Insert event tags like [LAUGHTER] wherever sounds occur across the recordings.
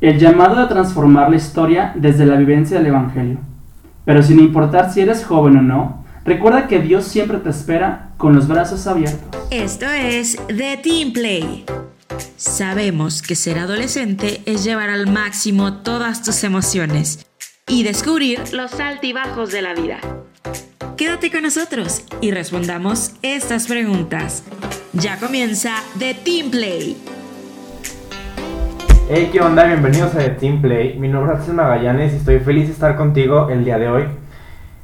el llamado a transformar la historia desde la vivencia del Evangelio. Pero sin importar si eres joven o no, recuerda que Dios siempre te espera con los brazos abiertos. Esto es The Team Play. Sabemos que ser adolescente es llevar al máximo todas tus emociones y descubrir los altibajos de la vida. Quédate con nosotros y respondamos estas preguntas. Ya comienza The Team Play. Hey, ¿qué onda? Bienvenidos a The Team Play. Mi nombre es Magallanes y estoy feliz de estar contigo el día de hoy.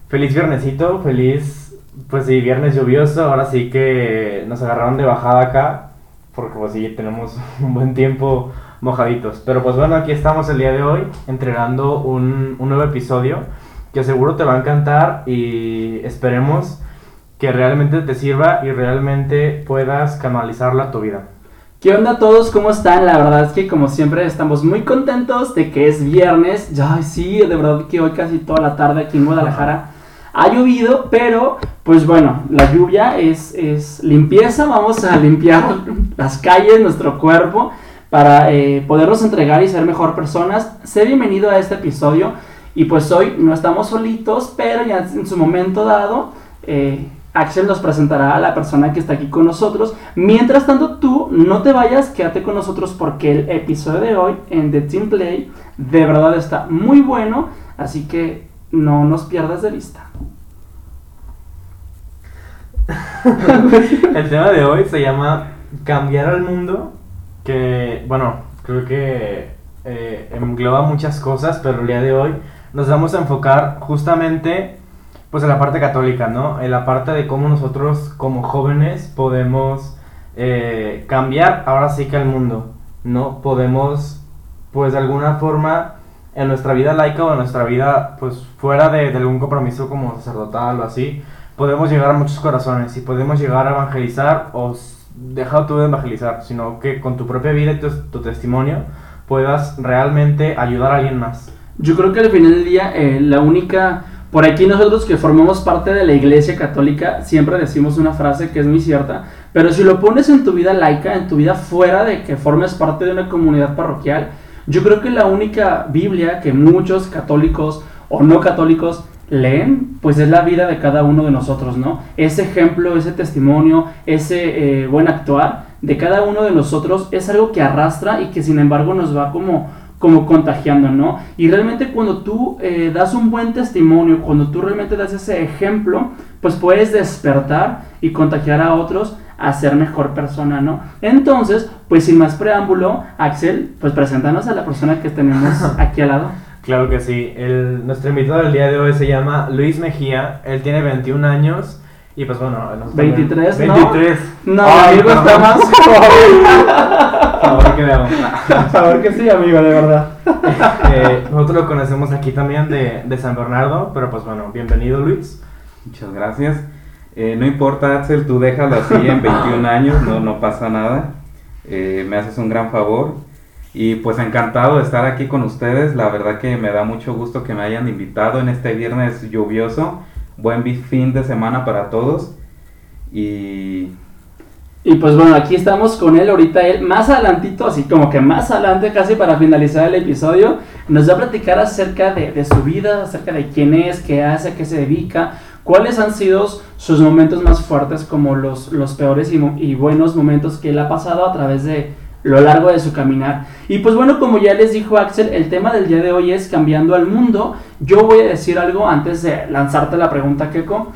Feliz viernesito, feliz, pues sí, viernes lluvioso. Ahora sí que nos agarraron de bajada acá, porque pues sí, tenemos [LAUGHS] un buen tiempo mojaditos. Pero pues bueno, aquí estamos el día de hoy entregando un, un nuevo episodio que seguro te va a encantar y esperemos que realmente te sirva y realmente puedas canalizarla a tu vida. ¿Qué onda a todos? ¿Cómo están? La verdad es que como siempre estamos muy contentos de que es viernes. Ay, sí, de verdad que hoy casi toda la tarde aquí en Guadalajara ha llovido, pero pues bueno, la lluvia es, es limpieza. Vamos a limpiar [LAUGHS] las calles, nuestro cuerpo, para eh, podernos entregar y ser mejor personas. Sé bienvenido a este episodio. Y pues hoy no estamos solitos, pero ya en su momento dado... Eh, Axel nos presentará a la persona que está aquí con nosotros. Mientras tanto, tú no te vayas, quédate con nosotros porque el episodio de hoy en The Team Play de verdad está muy bueno. Así que no nos pierdas de vista. [LAUGHS] el tema de hoy se llama Cambiar al mundo. Que, bueno, creo que eh, engloba muchas cosas, pero el día de hoy nos vamos a enfocar justamente pues en la parte católica, ¿no? En la parte de cómo nosotros como jóvenes podemos eh, cambiar ahora sí que el mundo, ¿no? Podemos, pues de alguna forma, en nuestra vida laica o en nuestra vida, pues fuera de, algún compromiso como sacerdotal o así, podemos llegar a muchos corazones y podemos llegar a evangelizar o dejar tú de evangelizar, sino que con tu propia vida y tu, testimonio puedas realmente ayudar a alguien más. Yo creo que al final del día eh, la única por aquí nosotros que formamos parte de la Iglesia Católica siempre decimos una frase que es muy cierta, pero si lo pones en tu vida laica, en tu vida fuera de que formes parte de una comunidad parroquial, yo creo que la única Biblia que muchos católicos o no católicos leen, pues es la vida de cada uno de nosotros, ¿no? Ese ejemplo, ese testimonio, ese eh, buen actuar de cada uno de nosotros es algo que arrastra y que sin embargo nos va como como contagiando, ¿no? Y realmente cuando tú eh, das un buen testimonio, cuando tú realmente das ese ejemplo, pues puedes despertar y contagiar a otros a ser mejor persona, ¿no? Entonces, pues sin más preámbulo, Axel, pues preséntanos a la persona que tenemos [LAUGHS] aquí al lado. Claro que sí. El, nuestro invitado del día de hoy se llama Luis Mejía. Él tiene 21 años. Y pues bueno, 23, ¿no? 23. No, amigo está más [LAUGHS] favor que veamos. [LAUGHS] favor que sí, amigo, de verdad. Eh, nosotros lo conocemos aquí también de, de, San Bernardo, pero pues bueno, bienvenido Luis. Muchas gracias. Eh, no importa, Axel, tú déjalo así en 21 años, no, no pasa nada. Eh, me haces un gran favor. Y pues encantado de estar aquí con ustedes. La verdad que me da mucho gusto que me hayan invitado en este viernes lluvioso. Buen fin de semana para todos. Y y pues bueno, aquí estamos con él ahorita, él más adelantito, así como que más adelante casi para finalizar el episodio, nos va a platicar acerca de, su vida, acerca de quién es, qué hace, qué se dedica, cuáles han sido sus momentos más fuertes, como los, los peores y, y buenos momentos que él ha pasado a través de lo largo de su caminar. Y pues bueno, como ya les dijo Axel, el tema del día de hoy es cambiando al mundo. Yo voy a decir algo antes de lanzarte la pregunta, Keko.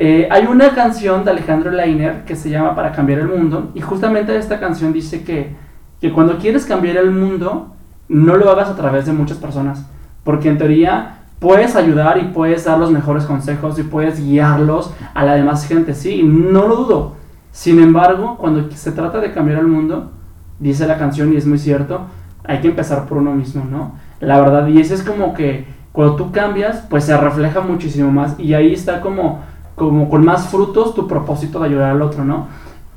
Eh, hay una canción de Alejandro Leiner que se llama Para cambiar el mundo y justamente esta canción dice que, que cuando quieres cambiar el mundo no lo hagas a través de muchas personas, porque en teoría puedes ayudar y puedes dar los mejores consejos y puedes guiarlos a la demás gente, sí, no lo dudo. Sin embargo, cuando se trata de cambiar el mundo, dice la canción y es muy cierto, hay que empezar por uno mismo, ¿no? La verdad, y eso es como que cuando tú cambias, pues se refleja muchísimo más y ahí está como como con más frutos tu propósito de ayudar al otro, ¿no?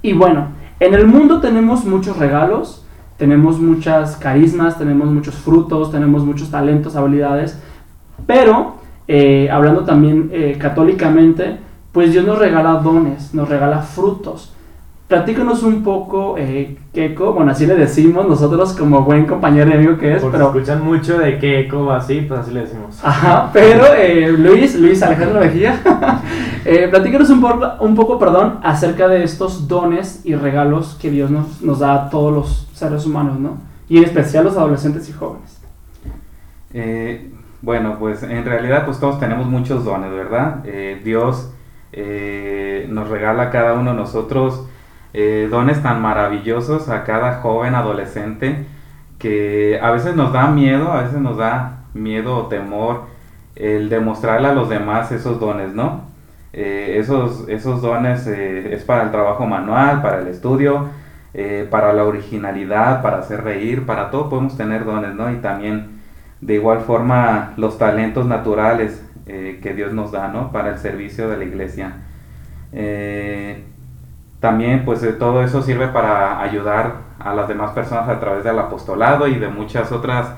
Y bueno, en el mundo tenemos muchos regalos, tenemos muchas carismas, tenemos muchos frutos, tenemos muchos talentos, habilidades, pero eh, hablando también eh, católicamente, pues Dios nos regala dones, nos regala frutos. Platícanos un poco, eh, Keiko, bueno, así le decimos nosotros como buen compañero y amigo que es, Porque pero... escuchan mucho de Keiko así, pues así le decimos. Ajá, pero eh, Luis, Luis Alejandro Mejía, [LAUGHS] eh, platícanos un, poco, un poco, perdón, acerca de estos dones y regalos que Dios nos, nos da a todos los seres humanos, ¿no? Y en especial los adolescentes y jóvenes. Eh, bueno, pues en realidad pues todos tenemos muchos dones, ¿verdad? Eh, Dios eh, nos regala a cada uno de nosotros eh, dones tan maravillosos a cada joven adolescente que a veces nos da miedo, a veces nos da miedo o temor el demostrarle a los demás esos dones, ¿no? Eh, esos, esos dones eh, es para el trabajo manual, para el estudio, para la originalidad, para hacer reír, para todo podemos tener dones, ¿no? Y también de igual forma los talentos naturales que Dios nos da, ¿no? Para el servicio de la iglesia. También pues eh, todo eso sirve para ayudar a las demás personas a través del apostolado y de muchas otras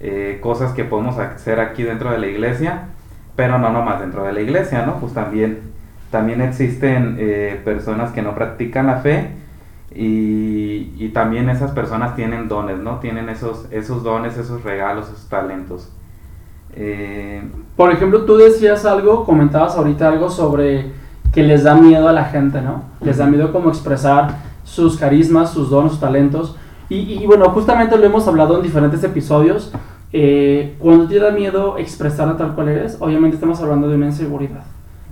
eh, cosas que podemos hacer aquí dentro de la iglesia, pero no nomás dentro de la iglesia, ¿no? Pues también, también existen eh, personas que no practican la fe y, también esas personas tienen dones, ¿no? Tienen esos, esos dones, esos regalos, esos talentos. Por ejemplo, tú decías algo, comentabas ahorita algo sobre que les da miedo a la gente, ¿no? Les da miedo como expresar sus carismas, sus dones, sus talentos. Y, y, bueno, justamente lo hemos hablado en diferentes episodios. Eh, cuando te da miedo expresar tal cual eres, obviamente estamos hablando de una inseguridad,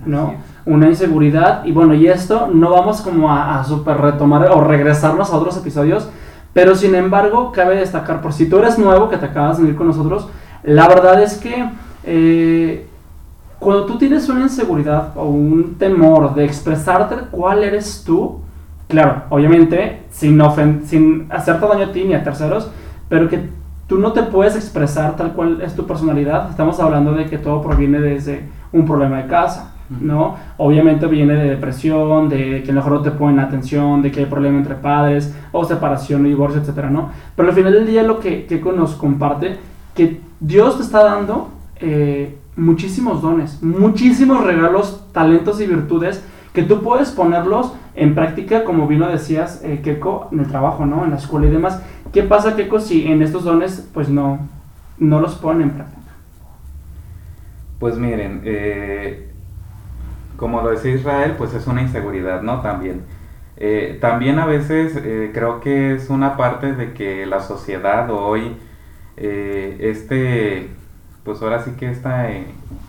¿no? Una inseguridad. Y bueno, y esto no vamos como a, a super retomar o regresarnos a otros episodios. Pero sin embargo, cabe destacar, por si tú eres nuevo, que te acabas de unir con nosotros, la verdad es que eh, cuando tú tienes una inseguridad o un temor de expresarte cuál eres tú, claro, obviamente sin, sin hacerte daño a ti ni a terceros, pero que tú no te puedes expresar tal cual es tu personalidad, estamos hablando de que todo proviene desde un problema de casa, ¿no? Obviamente viene de depresión, de que a lo mejor no te ponen atención, de que hay problema entre padres, o separación, divorcio, etcétera, ¿no? Pero al final del día lo que Keiko nos comparte, que Dios te está dando eh, muchísimos dones, muchísimos regalos, talentos y virtudes que tú puedes ponerlos en práctica, como bien lo decías, eh, Keiko, en el trabajo, ¿no? En la escuela y demás. ¿Qué pasa, Keiko, si en estos dones, pues no, no los ponen en práctica? Pues miren, eh, como lo decía Israel, pues es una inseguridad, ¿no? También. Eh, también a veces eh, creo que es una parte de que la sociedad hoy, este, pues ahora sí que este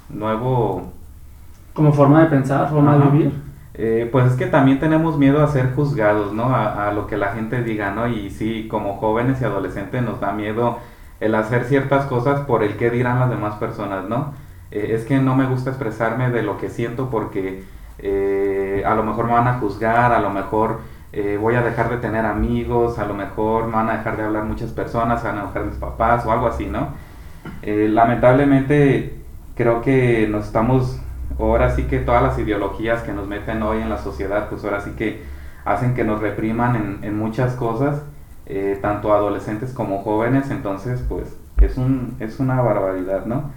nuevo... Como forma de pensar, forma de vivir. Eh, pues es que también tenemos miedo a ser juzgados, ¿no? A, a lo que la gente diga, ¿no? Y sí, como jóvenes y adolescentes nos da miedo el hacer ciertas cosas por el que dirán las demás personas, ¿no? Eh, es que no me gusta expresarme de lo que siento porque eh, a lo mejor me van a juzgar, a lo mejor eh, voy a dejar de tener amigos, a lo mejor me van a dejar de hablar muchas personas, se van a dejar mis papás o algo así, ¿no? Eh, lamentablemente creo que nos estamos, ahora sí que todas las ideologías que nos meten hoy en la sociedad, pues ahora sí que hacen que nos repriman en, en muchas cosas, eh, tanto adolescentes como jóvenes, entonces pues es, un, es una barbaridad, ¿no?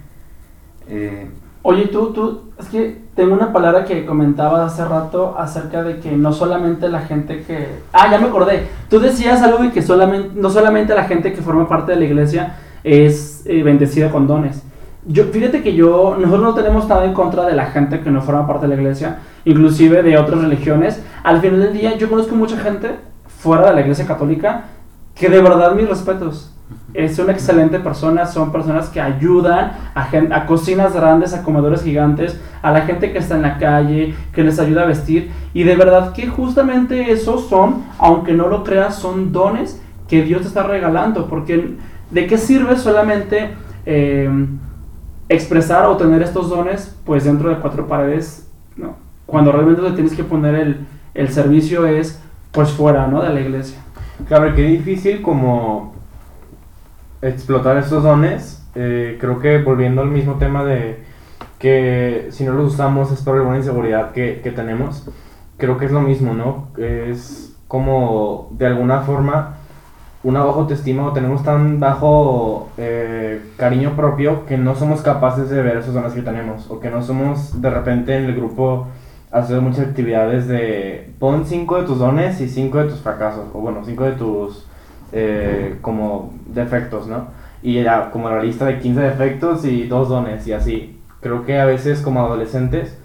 Eh, Oye, tú, tú, es que tengo una palabra que comentabas hace rato acerca de que no solamente la gente que... Ah, ya me acordé. Tú decías algo de que solamente, no solamente la gente que forma parte de la iglesia es eh, bendecida con dones. Yo, fíjate que yo, nosotros no tenemos nada en contra de la gente que no forma parte de la iglesia, inclusive de otras religiones. Al final del día, yo conozco mucha gente fuera de la iglesia católica que de verdad mis respetos. Es una excelente persona, son personas que ayudan a, gen- a cocinas grandes, a comedores gigantes, a la gente que está en la calle, que les ayuda a vestir. Y de verdad que justamente esos son, aunque no lo creas, son dones que Dios te está regalando. Porque ¿de qué sirve solamente eh, expresar o tener estos dones pues dentro de cuatro paredes? ¿no? Cuando realmente te tienes que poner el, el servicio es pues fuera ¿no? de la iglesia. Claro, qué difícil como explotar estos dones. Eh, creo que volviendo al mismo tema de que si no los usamos es por alguna inseguridad que, que tenemos, creo que es lo mismo, ¿no? Es como de alguna forma una baja autoestima o tenemos tan bajo eh, cariño propio que no somos capaces de ver esos dones que tenemos o que no somos de repente en el grupo hacer muchas actividades de pon cinco de tus dones y cinco de tus fracasos, o bueno, cinco de tus eh, como defectos, ¿no? Y era como la lista de 15 defectos y dos dones y así. Creo que a veces como adolescentes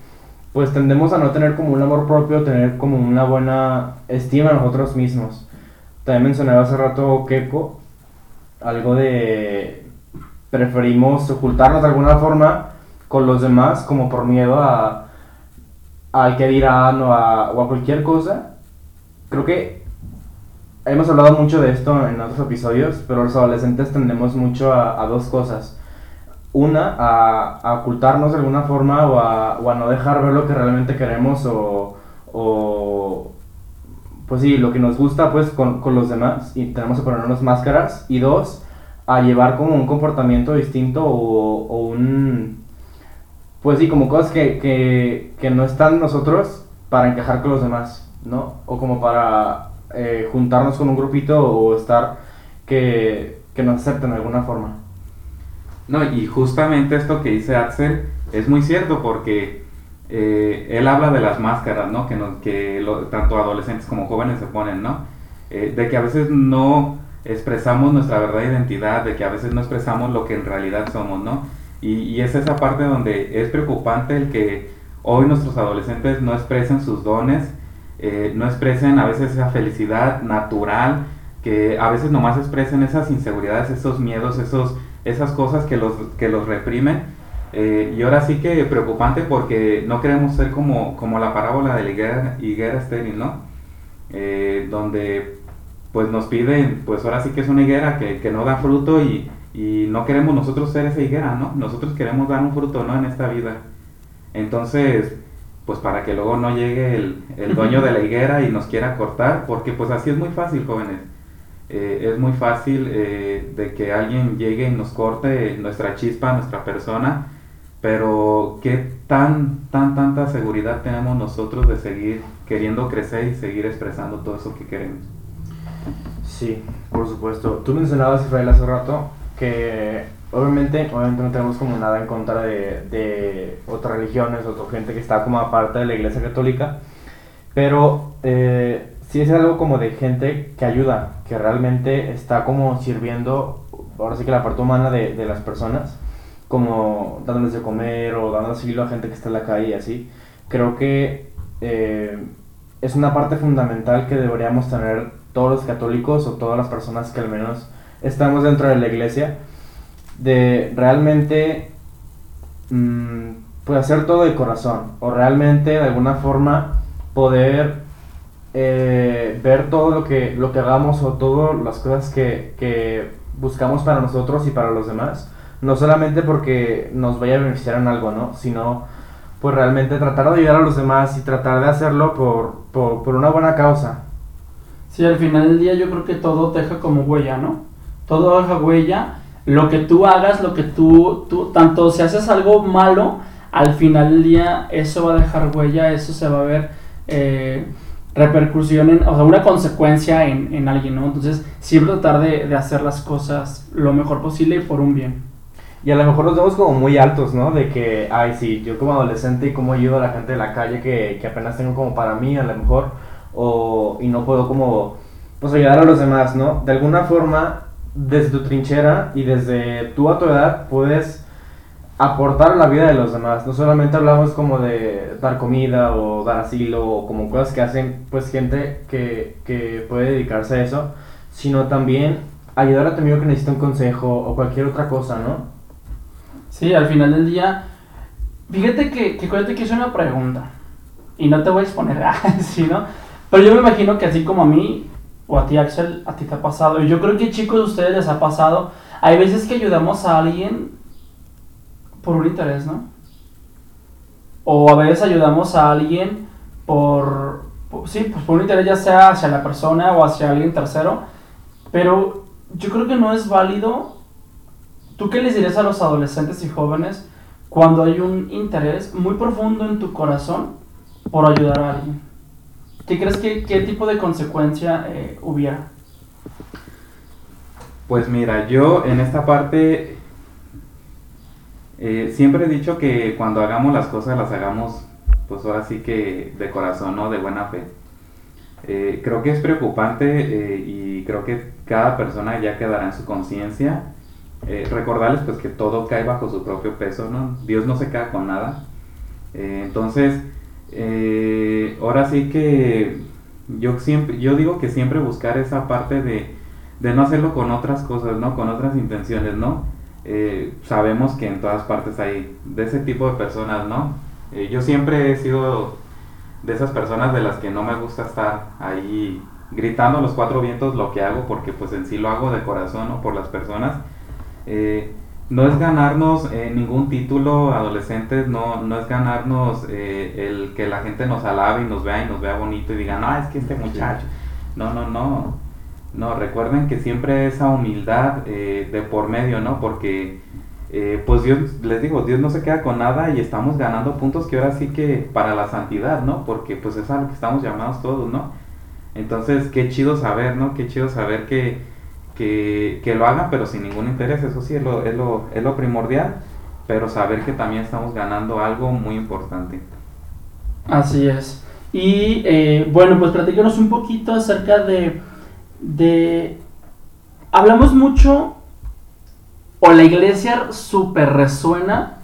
pues tendemos a no tener como un amor propio, tener como una buena estima de nosotros mismos. También mencionaba hace rato Keiko, algo de preferimos ocultarnos de alguna forma con los demás como por miedo a al que dirán o a, o a cualquier cosa. Creo que hemos hablado mucho de esto en otros episodios, pero los adolescentes tendemos mucho a, a dos cosas una, a, ocultarnos de alguna forma o a, o a, no dejar ver lo que realmente queremos o, o, pues sí, lo que nos gusta pues con, con, los demás y tenemos que ponernos máscaras. Y dos, a llevar como un comportamiento distinto o, o un, pues sí, como cosas que, que, que, no están nosotros para encajar con los demás, ¿no? O como para eh, juntarnos con un grupito o estar que, que nos acepten de alguna forma. No, y justamente esto que dice Axel es muy cierto porque eh, él habla de las máscaras, ¿no? Que, tanto adolescentes como jóvenes se ponen, ¿no? Eh, de que a veces no expresamos nuestra verdadera identidad, de que a veces no expresamos lo que en realidad somos, ¿no? Y, y es esa parte donde es preocupante el que hoy nuestros adolescentes no expresen sus dones, eh, no expresen a veces esa felicidad natural, que a veces nomás expresen esas inseguridades, esos miedos, esos esas cosas que los, que los reprimen. Eh, y ahora sí que preocupante porque no queremos ser como, como la parábola de la higuera, higuera estéril, ¿no? Eh, donde pues nos piden, pues ahora sí que es una higuera que, que no da fruto y, y, no queremos nosotros ser esa higuera, ¿no? Nosotros queremos dar un fruto, ¿no? En esta vida. Entonces, pues para que luego no llegue el, el dueño de la higuera y nos quiera cortar, porque pues así es muy fácil, jóvenes eh, es muy fácil de que alguien llegue y nos corte nuestra chispa, nuestra persona, pero ¿qué tan, tan, tanta seguridad tenemos nosotros de seguir queriendo crecer y seguir expresando todo eso que queremos? Sí, por supuesto. Tú mencionabas, Israel, hace rato que obviamente, obviamente no tenemos como nada en contra de, de otras religiones, otra gente que está como aparte de la iglesia católica, pero eh, sí es algo como de gente que ayuda, que realmente está como sirviendo, ahora sí que la parte humana de, de las personas, como dándoles de comer o dando asilo a gente que está en la calle y así. Creo que eh, es una parte fundamental que deberíamos tener todos los católicos o todas las personas que al menos estamos dentro de la iglesia, de realmente mmm, pues hacer todo de corazón o realmente de alguna forma poder eh, ver todo lo que, lo que hagamos o todas las cosas que, que, buscamos para nosotros y para los demás, no solamente porque nos vaya a beneficiar en algo, ¿no? Sino pues realmente tratar de ayudar a los demás y tratar de hacerlo por, por, una buena causa. Sí, al final del día yo creo que todo deja como huella, ¿no? Todo deja huella. Lo que tú hagas, lo que tú, tú, tanto si haces algo malo, al final del día eso va a dejar huella, eso se va a ver eh, repercusión, en, o sea, una consecuencia en, en alguien, ¿no? Entonces, siempre tratar de, de, hacer las cosas lo mejor posible y por un bien. Y a lo mejor nos vemos como muy altos, ¿no? De que, ay, sí, yo como adolescente y cómo ayudo a la gente de la calle que, que apenas tengo como para mí, a lo mejor, o, y no puedo como, pues ayudar a los demás, ¿no? De alguna forma, desde tu trinchera y desde tú a tu edad, puedes aportar la vida de los demás. No solamente hablamos como de dar comida o dar asilo o como cosas que hacen pues gente que, que puede dedicarse a eso, sino también ayudar a tu amigo que necesita un consejo o cualquier otra cosa, ¿no? Sí, al final del día, fíjate que, que acuérdate que es una pregunta y no te voy a exponer, [LAUGHS] ¿sí, no? Pero yo me imagino que así como a mí o a ti Axel, a ti te ha pasado, y yo creo que chicos de ustedes les ha pasado, hay veces que ayudamos a alguien por un interés, ¿no? O a veces ayudamos a alguien por, por, sí, pues por un interés ya sea hacia la persona o hacia alguien tercero, pero yo creo que no es válido. ¿Tú qué les dirías a los adolescentes y jóvenes cuando hay un interés muy profundo en tu corazón por ayudar a alguien? ¿Qué crees que qué tipo de consecuencia eh, hubiera? Pues mira, yo en esta parte eh, siempre he dicho que cuando hagamos las cosas las hagamos pues ahora sí que de corazón, ¿no? De buena fe. Eh, creo que es preocupante eh, y creo que cada persona ya quedará en su conciencia. Eh, recordarles pues que todo cae bajo su propio peso, ¿no? Dios no se queda con nada. entonces, ahora sí que yo siempre, yo digo que siempre buscar esa parte de, de no hacerlo con otras cosas, ¿no? Con otras intenciones, ¿no? sabemos que en todas partes hay de ese tipo de personas, ¿no? yo siempre he sido de esas personas de las que no me gusta estar ahí gritando a los cuatro vientos lo que hago, porque pues en sí lo hago de corazón o por las personas. Eh, no es ganarnos eh, ningún título adolescentes, no, no es ganarnos eh, el que la gente nos alabe y nos vea y nos vea bonito y diga, no, es que este muchacho. No, no, no. No, recuerden que siempre esa humildad de por medio, ¿no? Porque pues Dios, les digo, Dios no se queda con nada y estamos ganando puntos que ahora sí que para la santidad, ¿no? Porque pues es a lo que estamos llamados todos, ¿no? Entonces, qué chido saber, ¿no? Qué chido saber que, que, lo hagan, pero sin ningún interés, eso sí es lo, es lo, es lo primordial, pero saber que también estamos ganando algo muy importante. Así es. Y eh, bueno, pues platícanos un poquito acerca de, de... Hablamos mucho o la iglesia super resuena,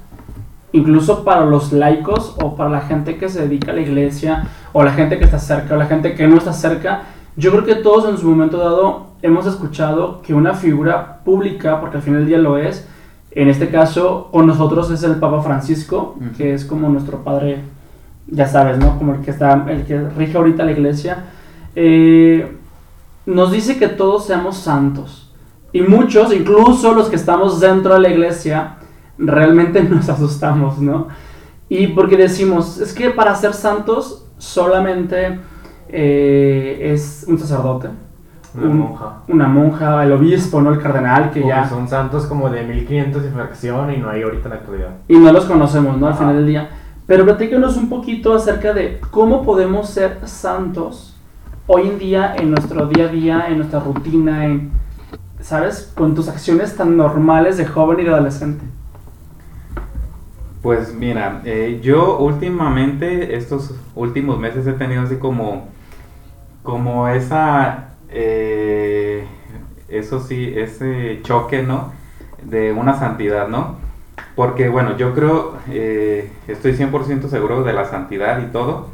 incluso para los laicos o para la gente que se dedica a la iglesia, o la gente que está cerca, o la gente que no está cerca. Yo creo que todos en su momento dado hemos escuchado que una figura pública, porque al final del día lo es, en este caso con nosotros es el Papa Francisco, que es como nuestro padre, ya sabes, ¿no? Como el que está, el que rige ahorita la iglesia. Eh, nos dice que todos seamos santos. Y muchos, incluso los que estamos dentro de la iglesia, realmente [LAUGHS] nos asustamos, ¿no? Y porque decimos, es que para ser santos solamente eh, es un sacerdote. Una monja. Una monja, el obispo, ¿no? El cardenal, que ya... Son santos como de 1500 de fracción y no hay ahorita en la actualidad. Y no los conocemos, ¿no? Al final del día. Pero platícanos un poquito acerca de cómo podemos ser santos hoy en día, en nuestro día a día, en nuestra rutina, en ¿sabes? Con tus acciones tan normales de joven y de adolescente. Pues mira, eh, yo últimamente, estos últimos meses he tenido así como, como esa, eh, eso sí, ese choque, ¿no? De una santidad, ¿no? Porque bueno, yo creo, eh, estoy 100% seguro de la santidad y todo,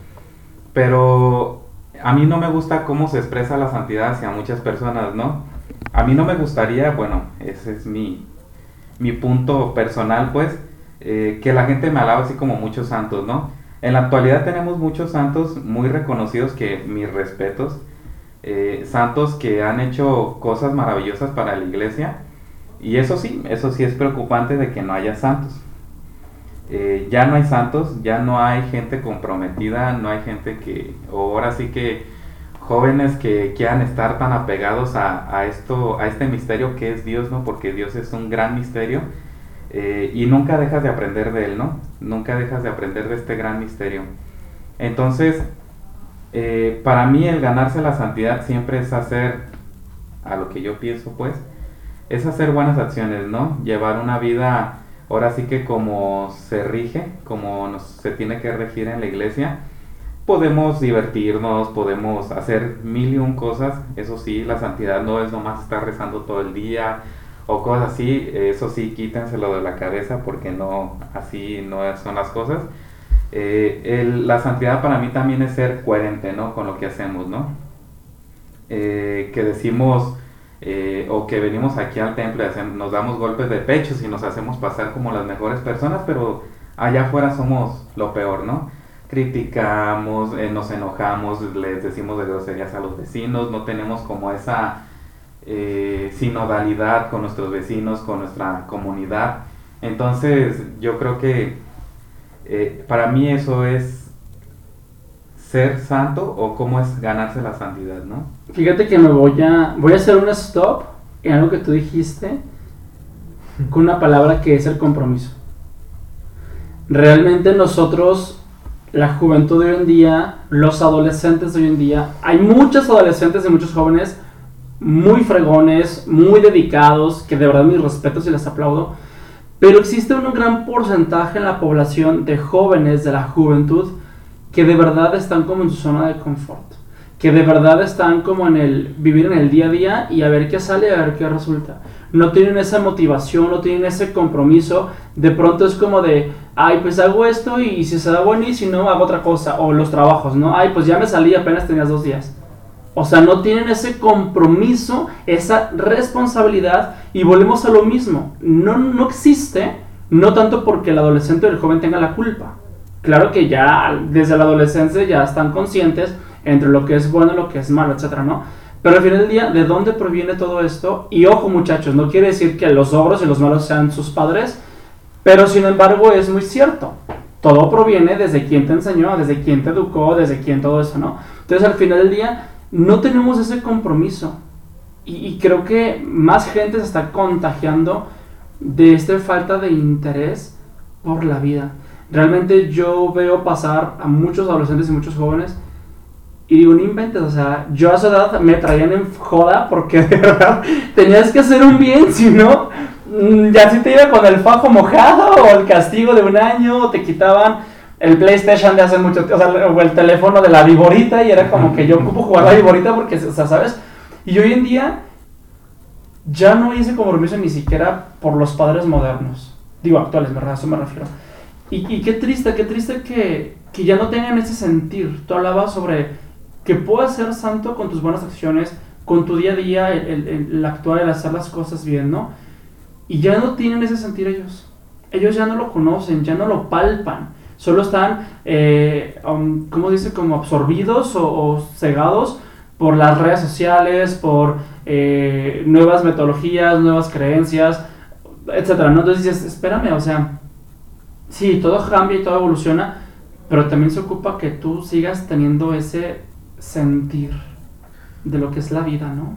pero a mí no me gusta cómo se expresa la santidad hacia muchas personas, ¿no? A mí no me gustaría, bueno, ese es mi, mi punto personal, pues, eh, que la gente me alaba así como muchos santos, ¿no? En la actualidad tenemos muchos santos muy reconocidos que mis respetos, eh, santos que han hecho cosas maravillosas para la iglesia, y eso sí, eso sí es preocupante de que no haya santos. Eh, ya no hay santos, ya no hay gente comprometida, no hay gente que, ahora sí que jóvenes que quieran estar tan apegados a, esto, a este misterio que es Dios, ¿no? Porque Dios es un gran misterio eh, y nunca dejas de aprender de Él, ¿no? Nunca dejas de aprender de este gran misterio. Entonces, eh, para mí el ganarse la santidad siempre es hacer, a lo que yo pienso pues, es hacer buenas acciones, ¿no? Llevar una vida, ahora sí que como se rige, como se tiene que regir en la iglesia, podemos divertirnos, podemos hacer mil y un cosas. Eso sí, la santidad no es nomás estar rezando todo el día o cosas así. Eso sí, quítenselo de la cabeza porque no, así no son las cosas. Eh, la santidad para mí también es ser coherente, ¿no? Con lo que hacemos, ¿no? Eh, que decimos eh, o que venimos aquí al templo y hacemos, nos damos golpes de pecho y nos hacemos pasar como las mejores personas, pero allá afuera somos lo peor, ¿no? criticamos, eh, nos enojamos, les decimos de groserías a los vecinos, no tenemos como esa eh, sinodalidad con nuestros vecinos, con nuestra comunidad. Entonces yo creo que eh, para mí eso es ser santo o cómo es ganarse la santidad, ¿no? Fíjate que me voy a, voy a hacer un stop en algo que tú dijiste con una palabra que es el compromiso. Realmente nosotros la juventud de hoy en día, los adolescentes de hoy en día, hay muchos adolescentes y muchos jóvenes muy fregones, muy dedicados, que de verdad mis respetos y les aplaudo, pero existe un gran porcentaje en la población de jóvenes de la juventud que de verdad están como en su zona de confort, que de verdad están como en el vivir en el día a día y a ver qué sale, a ver qué resulta. No tienen esa motivación, no tienen ese compromiso. De pronto es como de, ay, pues hago esto y si se da bueno y si no, hago otra cosa. O los trabajos, ¿no? Ay, pues ya me salí, apenas tenías dos días. O sea, no tienen ese compromiso, esa responsabilidad y volvemos a lo mismo. No, no existe, no tanto porque el adolescente o el joven tenga la culpa. Claro que ya desde la adolescencia ya están conscientes entre lo que es bueno y lo que es malo, etcétera, ¿no? Pero al final del día, ¿de dónde proviene todo esto? Y ojo muchachos, no quiere decir que los ogros y los malos sean sus padres, pero sin embargo es muy cierto. Todo proviene desde quien te enseñó, desde quien te educó, desde quien todo eso, ¿no? Entonces al final del día no tenemos ese compromiso. Y, creo que más gente se está contagiando de esta falta de interés por la vida. Realmente yo veo pasar a muchos adolescentes y muchos jóvenes y digo, no inventes, o sea, yo a su edad me traían en joda porque [LAUGHS] de verdad tenías que hacer un bien, si no, mm, ya si te iba con el fajo mojado o el castigo de un año, o te quitaban el PlayStation de hace mucho tiempo, o, el teléfono de la viborita y era como que yo ocupo jugar la viborita porque, o sea, ¿sabes? Y hoy en día ya no hay ese compromiso ni siquiera por los padres modernos, digo actuales, ¿verdad? A eso me refiero. Y, qué triste, qué triste que, que ya no tengan ese sentir. Tú hablabas sobre que puedas ser santo con tus buenas acciones, con tu día a día, el, el, actuar, el hacer las cosas bien, ¿no? Y ya no tienen ese sentir ellos. Ellos ya no lo conocen, ya no lo palpan. Solo están, eh, um, ¿cómo dice? Como absorbidos o, cegados por las redes sociales, por eh, nuevas metodologías, nuevas creencias, etcétera, ¿no? Entonces dices, espérame, o sea, sí, todo cambia y todo evoluciona, pero también se ocupa que tú sigas teniendo ese sentir de lo que es la vida, ¿no?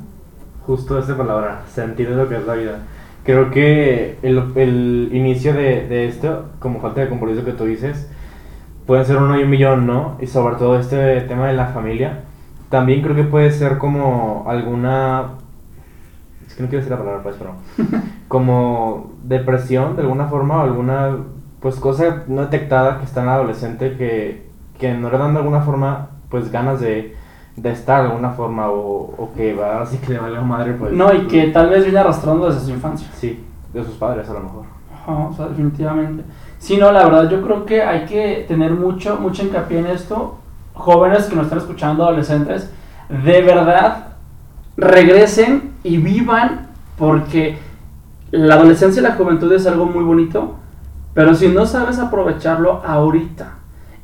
Justo esa palabra, sentir de lo que es la vida. Creo que el, inicio de, de, esto, como falta de compromiso que tú dices, puede ser uno y un millón, ¿no? Y sobre todo este tema de la familia. También creo que puede ser como alguna... Es que no quiero decir la palabra, pues, pero... [LAUGHS] como depresión, de alguna forma, o alguna pues cosa no detectada que está en el adolescente que, que no le dan de alguna forma pues ganas de, de estar de alguna forma o, o que va así que le vale a madre pues. No y que tal vez viene arrastrando desde su infancia. Sí de sus padres a lo mejor. O sea, definitivamente. Sí no la verdad yo creo que hay que tener mucho mucho hincapié en esto jóvenes que nos están escuchando adolescentes de verdad regresen y vivan porque la adolescencia y la juventud es algo muy bonito pero si no sabes aprovecharlo ahorita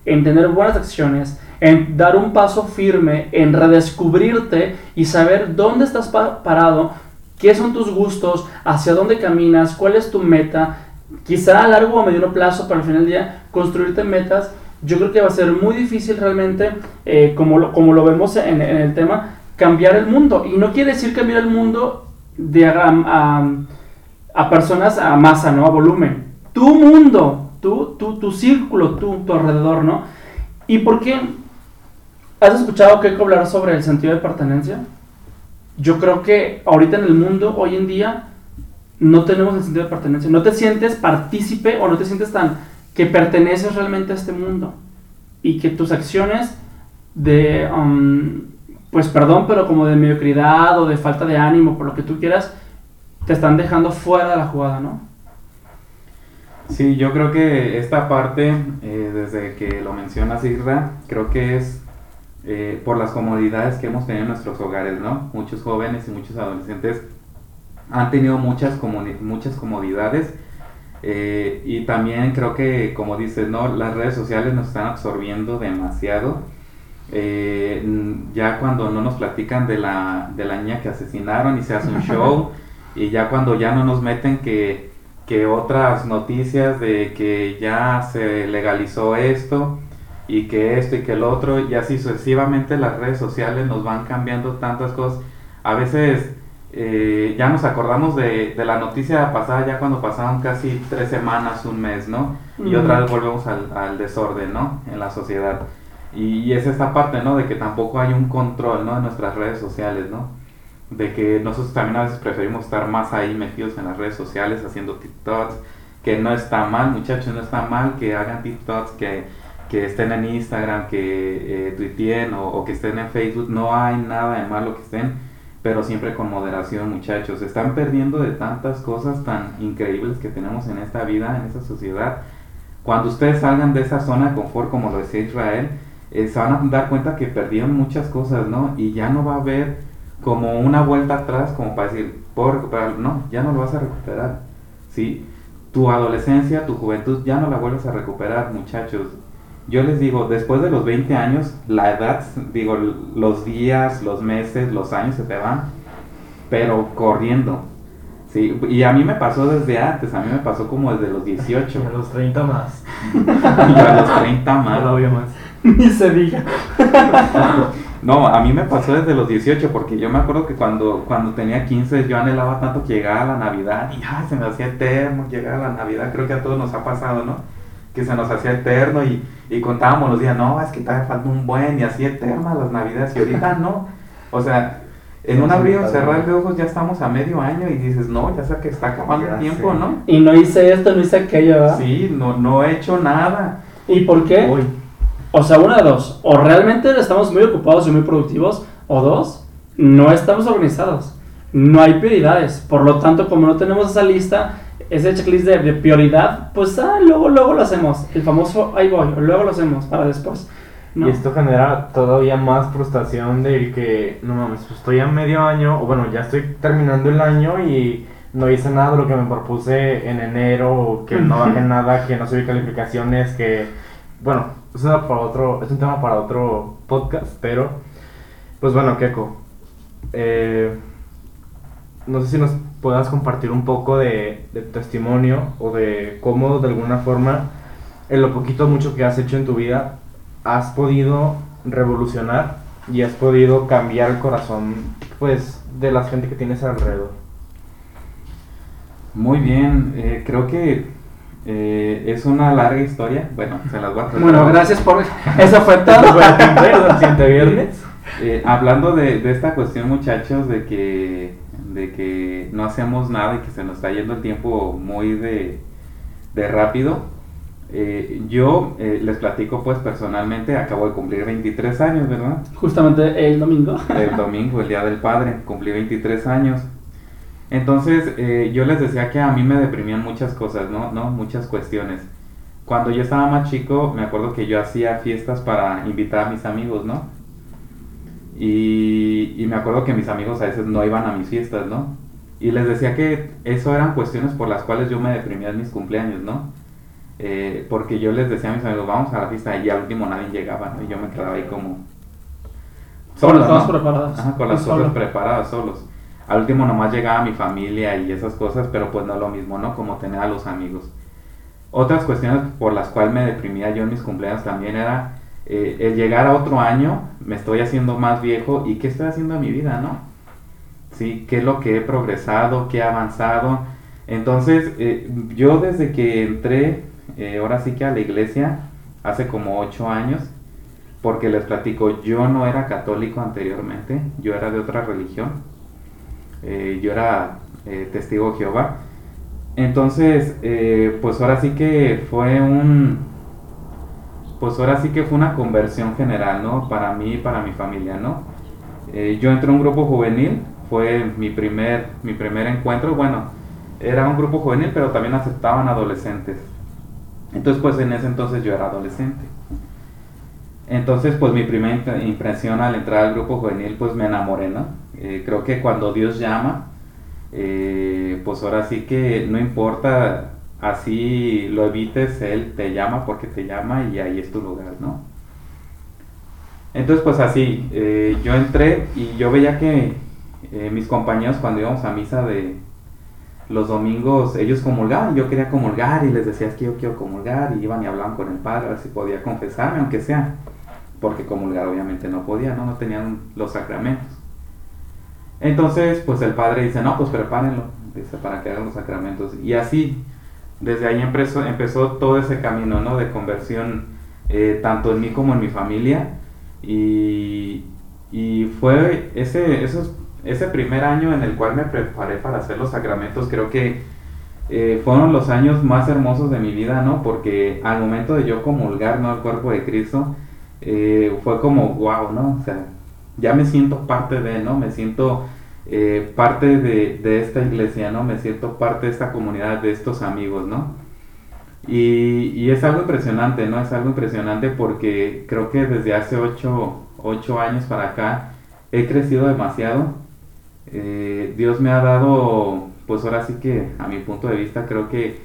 en tener buenas acciones en dar un paso firme, en redescubrirte y saber dónde estás parado, qué son tus gustos, hacia dónde caminas, cuál es tu meta, quizá a largo o mediano plazo, para al final del día, construirte metas, yo creo que va a ser muy difícil realmente, eh, como, lo, como lo vemos en, el tema, cambiar el mundo. Y no quiere decir cambiar el mundo de a, a, personas a masa, ¿no? A volumen. Tu mundo, tu, tu, tu círculo, tu, tu alrededor, ¿no? ¿Y por qué? ¿Has escuchado que hablar sobre el sentido de pertenencia? Yo creo que ahorita en el mundo, hoy en día, no tenemos el sentido de pertenencia. No te sientes partícipe o no te sientes tan que perteneces realmente a este mundo. Y que tus acciones de, um, pues perdón, pero como de mediocridad o de falta de ánimo, por lo que tú quieras, te están dejando fuera de la jugada, ¿no? Sí, yo creo que esta parte, eh, desde que lo mencionas, Isra, creo que es eh, por las comodidades que hemos tenido en nuestros hogares, ¿no? Muchos jóvenes y muchos adolescentes han tenido muchas, muchas comodidades eh, y también creo que, como dices, ¿no? Las redes sociales nos están absorbiendo demasiado. Eh, ya cuando no nos platican de la, de la niña que asesinaron y se hace un [LAUGHS] show, y ya cuando ya no nos meten que, que otras noticias de que ya se legalizó esto, y que esto y que el otro, y así sucesivamente las redes sociales nos van cambiando tantas cosas. A veces eh, ya nos acordamos de, de, la noticia pasada ya cuando pasaron casi tres semanas, un mes, ¿no? Y otra vez volvemos al, al, desorden, ¿no? En la sociedad. Y, y, es esta parte, ¿no? De que tampoco hay un control, ¿no? En nuestras redes sociales, ¿no? De que nosotros también a veces preferimos estar más ahí metidos en las redes sociales haciendo TikToks, que no está mal, muchachos, no está mal que hagan TikToks, que que estén en Instagram, que eh, tuiteen o, o que estén en Facebook, no hay nada de malo que estén, pero siempre con moderación muchachos. Están perdiendo de tantas cosas tan increíbles que tenemos en esta vida, en esta sociedad. Cuando ustedes salgan de esa zona de confort, como lo decía Israel, eh, se van a dar cuenta que perdieron muchas cosas, ¿no? Y ya no va a haber como una vuelta atrás como para decir, puedo recuperarlo. No, ya no lo vas a recuperar, ¿sí? Tu adolescencia, tu juventud, ya no la vuelves a recuperar, muchachos. Yo les digo, después de los 20 años, la edad, digo, los días, los meses, los años se te van, pero corriendo. Sí, y a mí me pasó desde antes, a mí me pasó como desde los 18. Y a los 30 más. y a los 30 [LAUGHS] más. Todavía más. [LAUGHS] Ni se diga. [LAUGHS] No, a mí me pasó desde los 18, porque yo me acuerdo que cuando, cuando tenía 15 yo anhelaba tanto que llegara la Navidad y ay, se me hacía eterno llegar a la Navidad, creo que a todos nos ha pasado, ¿no? Que se nos hacía eterno y, y contábamos los días, no, es que todavía falta un buen y así eternas las Navidades y ahorita no. O sea, en un abrir y cerrar de ojos ya estamos a medio año y dices, no, ya sé que está acabando Ya el tiempo, sé. ¿no? Y no hice esto, no hice aquello, ¿verdad? Sí, no, no he hecho nada. ¿Y por qué? Uy, O sea, una de dos. O realmente estamos muy ocupados y muy productivos. O dos, no estamos organizados. No hay prioridades. Por lo tanto, como no tenemos esa lista, ese checklist de, de prioridad, pues ah, luego, luego lo hacemos. El famoso ahí voy, luego lo hacemos para después. ¿no? Y esto genera todavía más frustración del que, no mames, pues estoy a medio año, o bueno, ya estoy terminando el año y no hice nada de lo que me propuse en enero, que no bajé nada, que no subí calificaciones, que, bueno, eso es, para otro, es un tema para otro podcast, pero, pues bueno, Keko, eh, no sé si nos puedas compartir un poco de, de tu testimonio o de cómo de alguna forma, en lo poquito o mucho que has hecho en tu vida, has podido revolucionar y has podido cambiar el corazón, pues, de la gente que tienes alrededor. Muy bien, eh, creo que eh, es una larga historia. Bueno, se las voy a tratar. Bueno, gracias por... [LAUGHS] Eso fue todo. El siguiente [LAUGHS] viernes. Eh, hablando de, de esta cuestión, muchachos, de que, de que no hacemos nada y que se nos está yendo el tiempo muy de, de rápido, eh, yo eh, les platico pues personalmente, acabo de cumplir 23 años, ¿verdad? Justamente el domingo. El [LAUGHS] domingo, el Día del Padre, cumplí 23 años. Entonces, eh, yo les decía que a mí me deprimían muchas cosas, ¿no? ¿no? Muchas cuestiones. Cuando yo estaba más chico, me acuerdo que yo hacía fiestas para invitar a mis amigos, ¿no? Y, y me acuerdo que mis amigos a veces no iban a mis fiestas, ¿no? Y les decía que eso eran cuestiones por las cuales yo me deprimía en mis cumpleaños, ¿no? Eh, porque yo les decía a mis amigos, vamos a la fiesta y al último nadie llegaba, ¿no? Y yo me quedaba ahí como... Con las ¿no? preparadas. Ajá, con las Solo. cosas preparadas, solos. Al último nomás llegaba mi familia y esas cosas, pero pues no lo mismo, ¿no? Como tener a los amigos. Otras cuestiones por las cuales me deprimía yo en mis cumpleaños también era eh, el llegar a otro año, me estoy haciendo más viejo y qué estoy haciendo en mi vida, ¿no? Sí, qué es lo que he progresado, qué he avanzado. Entonces, eh, yo desde que entré, eh, ahora sí que a la iglesia, hace como ocho años, porque les platico, yo no era católico anteriormente, yo era de otra religión, yo era testigo de Jehová. Entonces, pues ahora sí que fue un, pues ahora sí que fue una conversión general, ¿no? Para mí y para mi familia, ¿no? Eh, yo entré a un grupo juvenil, fue mi primer, mi primer encuentro, bueno, era un grupo juvenil, pero también aceptaban adolescentes. Entonces, pues en ese entonces yo era adolescente. Entonces, pues mi primera impre- impresión al entrar al grupo juvenil, pues me enamoré, ¿no? Eh, creo que cuando Dios llama, eh, pues ahora sí que no importa, así lo evites, Él te llama porque te llama y ahí es tu lugar, ¿no? Entonces, pues así, eh, yo entré y yo veía que eh, mis compañeros cuando íbamos a misa de los domingos, ellos comulgaban, yo quería comulgar y les decía es que yo quiero comulgar y iban y hablaban con el padre a ver si podía confesarme, aunque sea, porque comulgar obviamente no podía, no, no tenían los sacramentos. Entonces, pues el padre dice, no, pues prepárenlo, dice, para que hagan los sacramentos. Y así, desde ahí empezó, empezó todo ese camino, ¿no? De conversión, eh, tanto en mí como en mi familia. Y, y fue ese, esos, ese primer año en el cual me preparé para hacer los sacramentos, creo que eh, fueron los años más hermosos de mi vida, ¿no? Porque al momento de yo comulgar, ¿no? Al cuerpo de Cristo, eh, fue como, wow, ¿no? O sea, ya me siento parte de, ¿no? Me siento eh, parte de, de, esta iglesia, ¿no? Me siento parte de esta comunidad, de estos amigos, ¿no? Y, y, es algo impresionante, ¿no? Es algo impresionante porque creo que desde hace ocho, ocho años para acá he crecido demasiado. Dios me ha dado pues ahora sí que a mi punto de vista creo que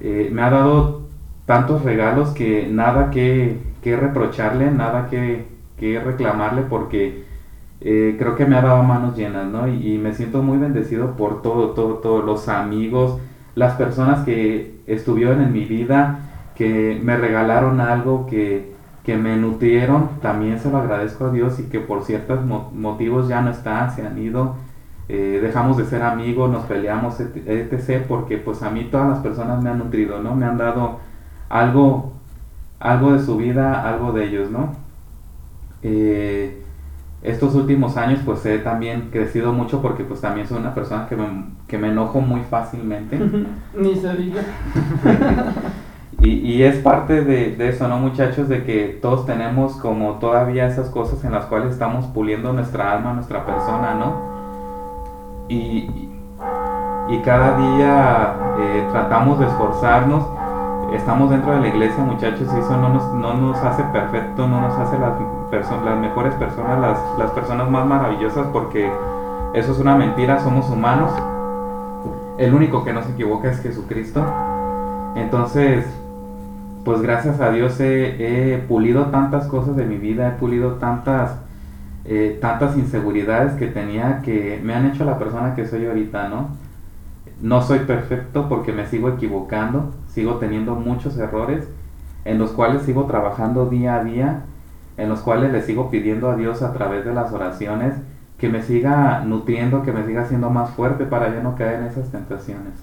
eh, me ha dado tantos regalos que nada que, que reprocharle, nada que, que reclamarle porque eh, creo que me ha dado manos llenas, ¿no? Y, me siento muy bendecido por todo, todo, todos los amigos, las personas que estuvieron en mi vida, que me regalaron algo, que, que me nutrieron, también se lo agradezco a Dios y que por ciertos motivos ya no están, se han ido eh, dejamos de ser amigos, nos peleamos, etc. Porque pues a mí todas las personas me han nutrido, ¿no? Me han dado algo, algo de su vida, algo de ellos, ¿no? Eh, estos últimos años pues he también crecido mucho porque pues también soy una persona que me, que me enojo muy fácilmente. [LAUGHS] Ni se diga. [LAUGHS] y, y, es parte de, de, eso, ¿no muchachos? De que todos tenemos como todavía esas cosas en las cuales estamos puliendo nuestra alma, nuestra persona, ¿no? y, y cada día eh, tratamos de esforzarnos. Estamos dentro de la iglesia, muchachos, y eso no nos, no nos hace perfecto, no nos hace las, las mejores personas, las, las personas más maravillosas, porque eso es una mentira, somos humanos. El único que no se equivoca es Jesucristo. Entonces, pues gracias a Dios he, pulido tantas cosas de mi vida, he pulido tantas eh, tantas inseguridades que tenía que me han hecho la persona que soy ahorita, ¿no? No soy perfecto porque me sigo equivocando, sigo teniendo muchos errores en los cuales sigo trabajando día a día, en los cuales le sigo pidiendo a Dios a través de las oraciones que me siga nutriendo, que me siga haciendo más fuerte para ya no caer en esas tentaciones.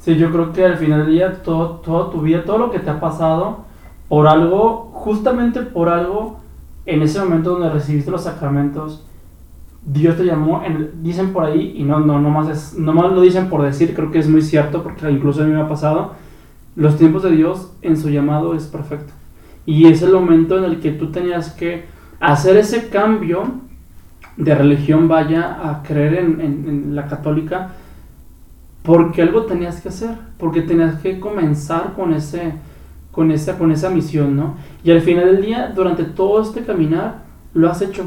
Sí, yo creo que al final del día, todo, toda tu vida, todo lo que te ha pasado, por algo, justamente por algo, en ese momento donde recibiste los sacramentos, Dios te llamó, dicen por ahí, y no, no, no, más es, no más lo dicen por decir, creo que es muy cierto, porque incluso a mí me ha pasado, los tiempos de Dios en su llamado es perfecto. Y es el momento en el que tú tenías que hacer ese cambio de religión, vaya a creer en, en, la católica, porque algo tenías que hacer, porque tenías que comenzar con ese con esa, con esa misión, ¿no? Y al final del día, durante todo este caminar, lo has hecho.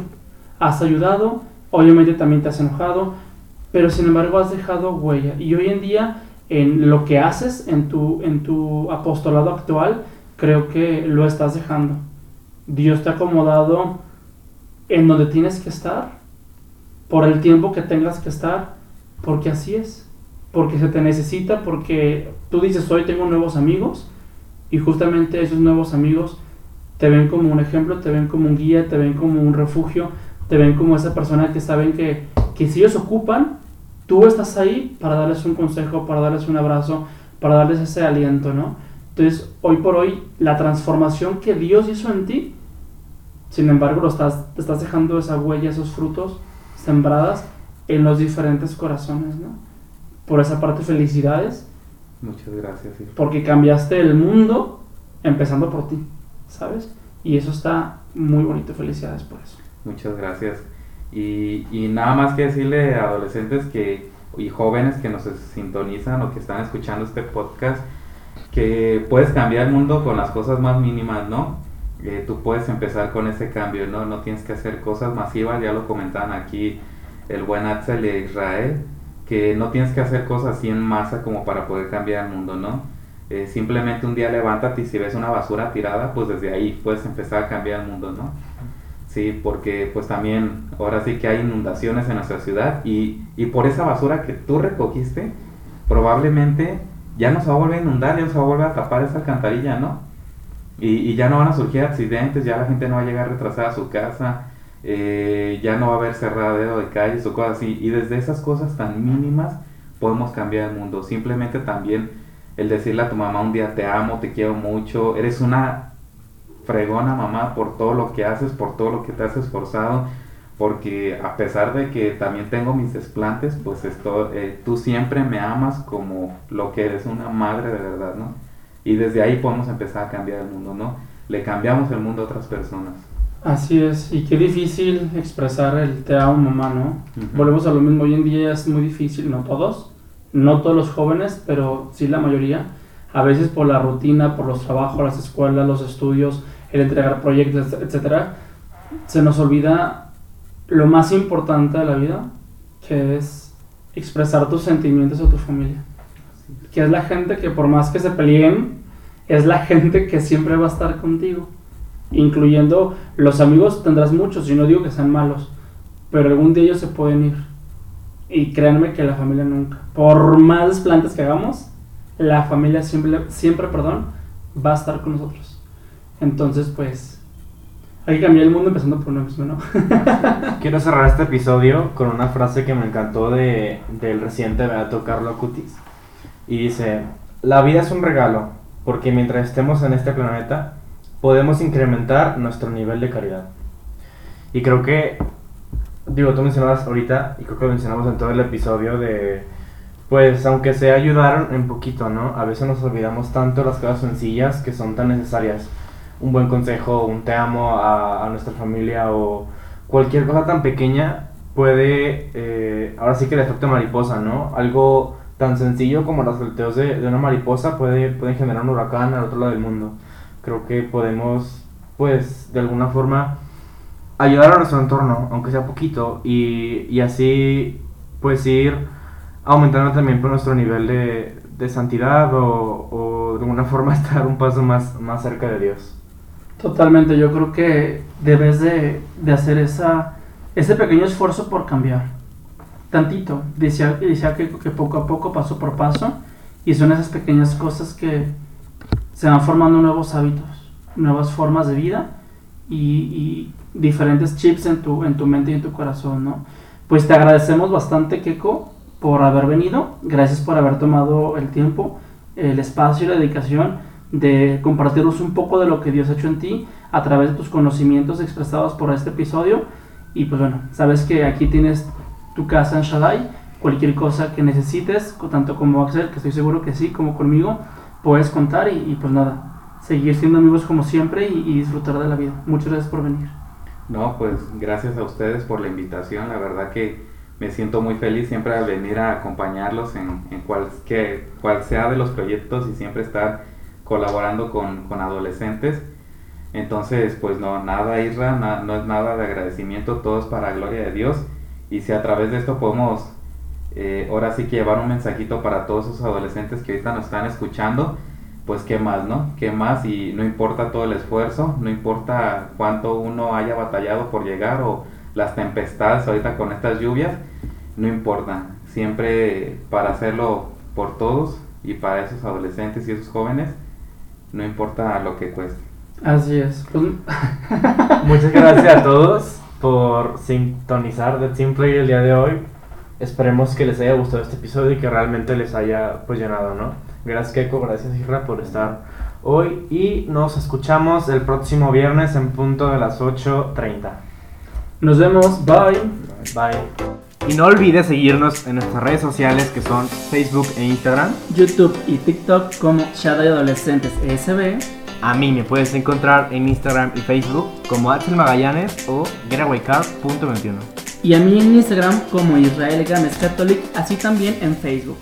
Has ayudado, obviamente también te has enojado, pero sin embargo has dejado huella. Y hoy en día, en lo que haces, en tu, en tu apostolado actual, creo que lo estás dejando. Dios te ha acomodado en donde tienes que estar, por el tiempo que tengas que estar, porque así es. Porque se te necesita, porque tú dices, hoy tengo nuevos amigos, y justamente esos nuevos amigos te ven como un ejemplo, te ven como un guía, te ven como un refugio, te ven como esa persona que saben que, que si ellos ocupan, tú estás ahí para darles un consejo, para darles un abrazo, para darles ese aliento, ¿no? Entonces, hoy por hoy, la transformación que Dios hizo en ti, sin embargo, lo estás, te estás dejando esa huella, esos frutos sembradas en los diferentes corazones, ¿no? Por esa parte, felicidades Muchas gracias. Porque cambiaste el mundo empezando por ti, ¿sabes? Y eso está muy bonito. Felicidades por eso. Muchas gracias. Y, y nada más que decirle a adolescentes que, y jóvenes que nos sintonizan o que están escuchando este podcast, que puedes cambiar el mundo con las cosas más mínimas, ¿no? Eh, tú puedes empezar con ese cambio, ¿no? No tienes que hacer cosas masivas, ya lo comentaban aquí el buen Axel de Israel que no tienes que hacer cosas así en masa como para poder cambiar el mundo, ¿no? Eh, simplemente un día levántate y si ves una basura tirada, pues desde ahí puedes empezar a cambiar el mundo, ¿no? Sí, porque pues también ahora sí que hay inundaciones en nuestra ciudad y, y por esa basura que tú recogiste, probablemente ya no se va a volver a inundar, ya no se va a volver a tapar esa alcantarilla, ¿no? Y, ya no van a surgir accidentes, ya la gente no va a llegar retrasada a su casa, eh, ya no va a haber cerradero de calles o cosas así. Y desde esas cosas tan mínimas podemos cambiar el mundo. Simplemente también el decirle a tu mamá un día te amo, te quiero mucho, eres una fregona mamá por todo lo que haces, por todo lo que te has esforzado, porque a pesar de que también tengo mis desplantes, pues esto, eh, tú siempre me amas como lo que eres, una madre de verdad, ¿no? Y desde ahí podemos empezar a cambiar el mundo, ¿no? Le cambiamos el mundo a otras personas. Así es, y qué difícil expresar el te amo mamá, ¿no? Ujú. Volvemos a lo mismo, hoy en día es muy difícil, no todos, no todos los jóvenes, pero sí la mayoría, a veces por la rutina, por los trabajos, las escuelas, los estudios, el entregar proyectos, etcétera, se nos olvida lo más importante de la vida, que es expresar tus sentimientos a tu familia. Que es la gente que por más que se peleen, es la gente que siempre va a estar contigo. Incluyendo los amigos tendrás muchos, y no digo que sean malos, pero algún día ellos se pueden ir. Y créanme que la familia nunca. Por más desplantes que hagamos, la familia siempre, siempre perdón, va a estar con nosotros. Entonces, pues, hay que cambiar el mundo empezando por uno mismo, ¿no? [LAUGHS] Quiero cerrar este episodio con una frase que me encantó de, del reciente Beato Carlo Acutis. Y dice, la vida es un regalo, porque mientras estemos en este planeta, podemos incrementar nuestro nivel de caridad. Y creo que, digo, tú mencionabas ahorita, y creo que lo mencionamos en todo el episodio de, pues, aunque sea ayudar en poquito, ¿no? A veces nos olvidamos tanto las cosas sencillas que son tan necesarias. Un buen consejo, un te amo a, nuestra familia o cualquier cosa tan pequeña puede, eh, ahora sí que el efecto mariposa, ¿no? Algo tan sencillo como los volteos de, de una mariposa puede, generar un huracán al otro lado del mundo. Creo que podemos, pues, de alguna forma ayudar a nuestro entorno, aunque sea poquito, y, y así, pues, ir aumentando también por nuestro nivel de, de santidad o, o de alguna forma [LAUGHS] estar un paso más, más cerca de Dios. Totalmente, yo creo que debes de, de hacer esa, ese pequeño esfuerzo por cambiar. Tantito. Decía, decía que, que poco a poco, paso por paso, y son esas pequeñas cosas que se van formando nuevos hábitos, nuevas formas de vida y, diferentes chips en tu, en tu mente y en tu corazón, ¿no? Pues te agradecemos bastante, Keko, por haber venido. Gracias por haber tomado el tiempo, el espacio y la dedicación de compartirnos un poco de lo que Dios ha hecho en ti a través de tus conocimientos expresados por este episodio. Y pues bueno, sabes que aquí tienes tu casa en Shaddai. Cualquier cosa que necesites, tanto como Axel, que estoy seguro que sí, como conmigo, puedes contar y, y pues nada, seguir siendo amigos como siempre y, y disfrutar de la vida. Muchas gracias por venir. No, pues gracias a ustedes por la invitación. La verdad que me siento muy feliz siempre al venir a acompañarlos en, en cual, que, cual sea de los proyectos y siempre estar colaborando con, con adolescentes. Entonces, pues no, nada, Isra, na- no es nada de agradecimiento, todo es para gloria de Dios. Y si a través de esto podemos, eh, ahora sí que llevar un mensajito para todos esos adolescentes que ahorita nos están escuchando, pues qué más, ¿no? ¿Qué más? Y no importa todo el esfuerzo, no importa cuánto uno haya batallado por llegar o las tempestades ahorita con estas lluvias, no importa. Siempre para hacerlo por todos y para esos adolescentes y esos jóvenes, no importa lo que cueste. Así es. Pues, [LAUGHS] Muchas gracias a todos por sintonizar The Team Play el día de hoy. Esperemos que les haya gustado este episodio y que realmente les haya pues llenado, ¿no? Gracias Keiko, gracias Isra por estar hoy y nos escuchamos el próximo viernes en punto de las 8.30. nos vemos. Bye. Bye. Y no olvides seguirnos en nuestras redes sociales que son Facebook e Instagram. YouTube y TikTok como Shadow Adolescentes ESB. A mí me puedes encontrar en Instagram y Facebook como Axel Magallanes o getawaycar.21. Y a mí en Instagram como Israel Gámez Catholic, así también en Facebook.